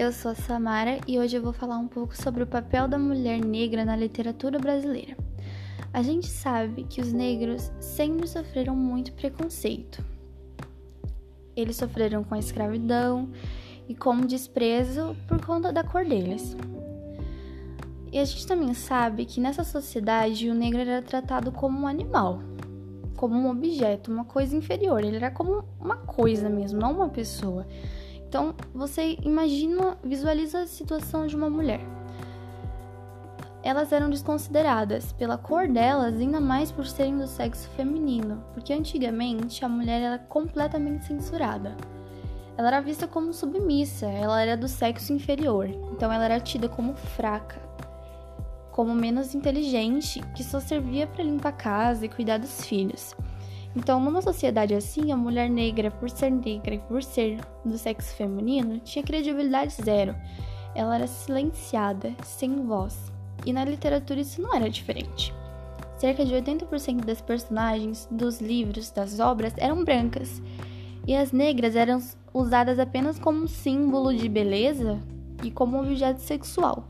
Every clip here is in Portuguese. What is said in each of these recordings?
eu sou a Samara e hoje eu vou falar um pouco sobre o papel da mulher negra na literatura brasileira. A gente sabe que os negros sempre sofreram muito preconceito. Eles sofreram com a escravidão e com desprezo por conta da cor deles. E a gente também sabe que nessa sociedade o negro era tratado como um animal, como um objeto, uma coisa inferior. Ele era como uma coisa mesmo, não uma pessoa. Então, você imagina, visualiza a situação de uma mulher. Elas eram desconsideradas pela cor delas, ainda mais por serem do sexo feminino, porque antigamente a mulher era completamente censurada. Ela era vista como submissa, ela era do sexo inferior, então ela era tida como fraca, como menos inteligente, que só servia para limpar a casa e cuidar dos filhos. Então, numa sociedade assim, a mulher negra, por ser negra e por ser do sexo feminino, tinha credibilidade zero. Ela era silenciada, sem voz. E na literatura isso não era diferente. Cerca de 80% das personagens dos livros, das obras, eram brancas. E as negras eram usadas apenas como símbolo de beleza e como objeto sexual.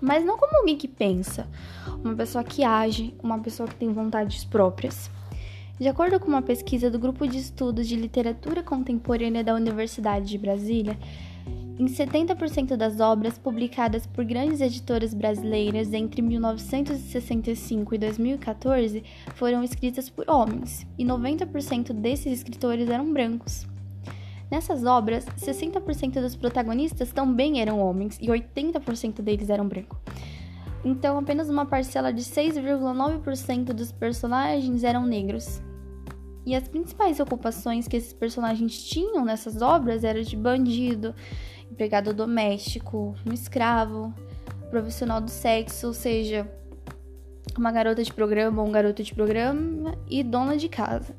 Mas não como alguém que pensa, uma pessoa que age, uma pessoa que tem vontades próprias. De acordo com uma pesquisa do Grupo de Estudos de Literatura Contemporânea da Universidade de Brasília, em 70% das obras publicadas por grandes editoras brasileiras entre 1965 e 2014 foram escritas por homens, e 90% desses escritores eram brancos. Nessas obras, 60% dos protagonistas também eram homens e 80% deles eram brancos. Então, apenas uma parcela de 6,9% dos personagens eram negros. E as principais ocupações que esses personagens tinham nessas obras eram de bandido, empregado doméstico, um escravo, profissional do sexo, ou seja, uma garota de programa ou um garoto de programa e dona de casa.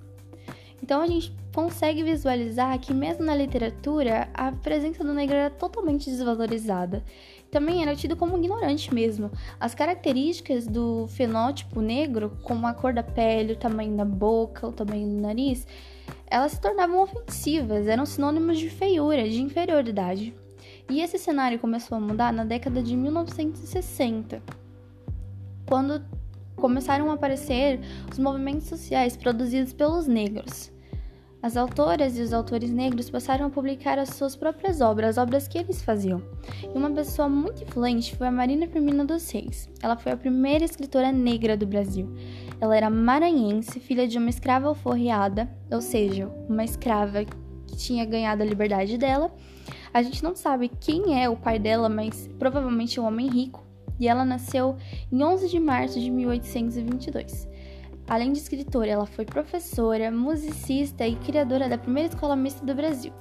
Então a gente consegue visualizar que mesmo na literatura a presença do negro era totalmente desvalorizada. Também era tido como ignorante mesmo. As características do fenótipo negro, como a cor da pele, o tamanho da boca, o tamanho do nariz, elas se tornavam ofensivas, eram sinônimos de feiura, de inferioridade. E esse cenário começou a mudar na década de 1960, quando começaram a aparecer os movimentos sociais produzidos pelos negros. As autoras e os autores negros passaram a publicar as suas próprias obras, as obras que eles faziam. E uma pessoa muito influente foi a Marina Firmina dos Reis. Ela foi a primeira escritora negra do Brasil. Ela era maranhense, filha de uma escrava alforriada, ou seja, uma escrava que tinha ganhado a liberdade dela. A gente não sabe quem é o pai dela, mas provavelmente um homem rico. E ela nasceu em 11 de março de 1822. Além de escritora, ela foi professora, musicista e criadora da primeira escola mista do Brasil,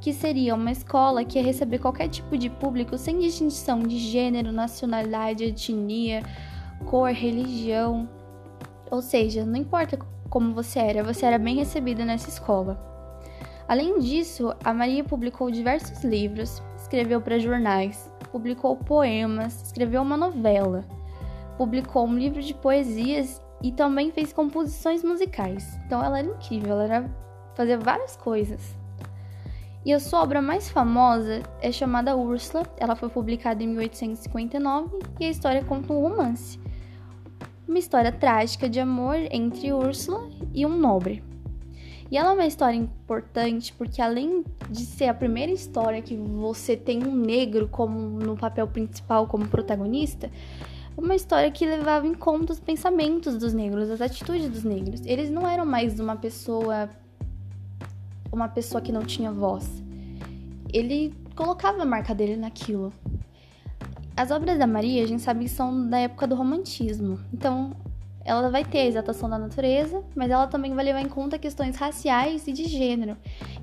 que seria uma escola que ia receber qualquer tipo de público sem distinção de gênero, nacionalidade, etnia, cor, religião. Ou seja, não importa como você era, você era bem recebida nessa escola. Além disso, a Maria publicou diversos livros, escreveu para jornais, publicou poemas, escreveu uma novela, publicou um livro de poesias e também fez composições musicais. Então ela era incrível, ela era fazer várias coisas. E a sua obra mais famosa é chamada Úrsula. Ela foi publicada em 1859 e a história conta um romance. Uma história trágica de amor entre Úrsula e um nobre. E ela é uma história importante porque além de ser a primeira história que você tem um negro como no papel principal como protagonista, uma história que levava em conta os pensamentos dos negros, as atitudes dos negros. Eles não eram mais uma pessoa uma pessoa que não tinha voz. Ele colocava a marca dele naquilo. As obras da Maria, a gente sabe que são da época do romantismo. Então, ela vai ter a exaltação da natureza, mas ela também vai levar em conta questões raciais e de gênero.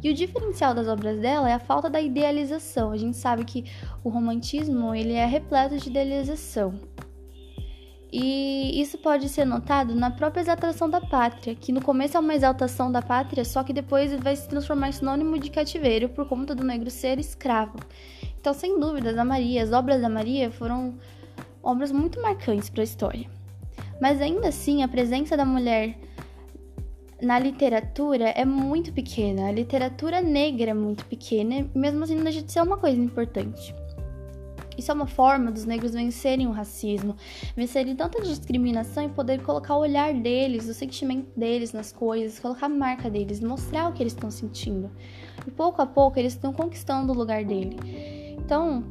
E o diferencial das obras dela é a falta da idealização. A gente sabe que o romantismo ele é repleto de idealização. E isso pode ser notado na própria exaltação da pátria, que no começo é uma exaltação da pátria, só que depois vai se transformar em sinônimo de cativeiro por conta do negro ser escravo. Então, sem dúvidas, a Maria, as obras da Maria foram obras muito marcantes para a história. Mas ainda assim, a presença da mulher na literatura é muito pequena. A literatura negra é muito pequena, mesmo assim não deixa de ser uma coisa importante. Isso é uma forma dos negros vencerem o racismo, vencerem tanta discriminação e poder colocar o olhar deles, o sentimento deles nas coisas, colocar a marca deles, mostrar o que eles estão sentindo. E pouco a pouco eles estão conquistando o lugar dele. Então,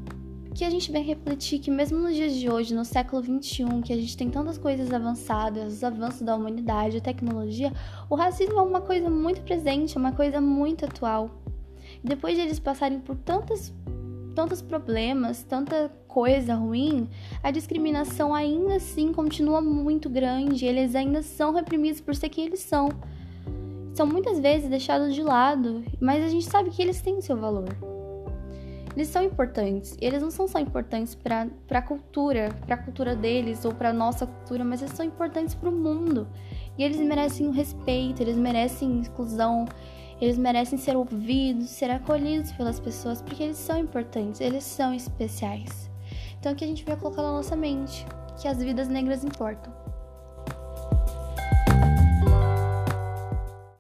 que a gente vem refletir que mesmo nos dias de hoje, no século 21, que a gente tem tantas coisas avançadas, os avanços da humanidade, a tecnologia, o racismo é uma coisa muito presente, é uma coisa muito atual. Depois de eles passarem por tantas tantos problemas, tanta coisa ruim, a discriminação ainda assim continua muito grande, eles ainda são reprimidos por ser quem eles são. São muitas vezes deixados de lado, mas a gente sabe que eles têm seu valor. Eles são importantes, eles não são só importantes para a cultura, para a cultura deles ou para nossa cultura, mas eles são importantes para o mundo. E eles merecem o respeito, eles merecem inclusão, eles merecem ser ouvidos, ser acolhidos pelas pessoas, porque eles são importantes, eles são especiais. Então, que a gente vai colocar na nossa mente que as vidas negras importam.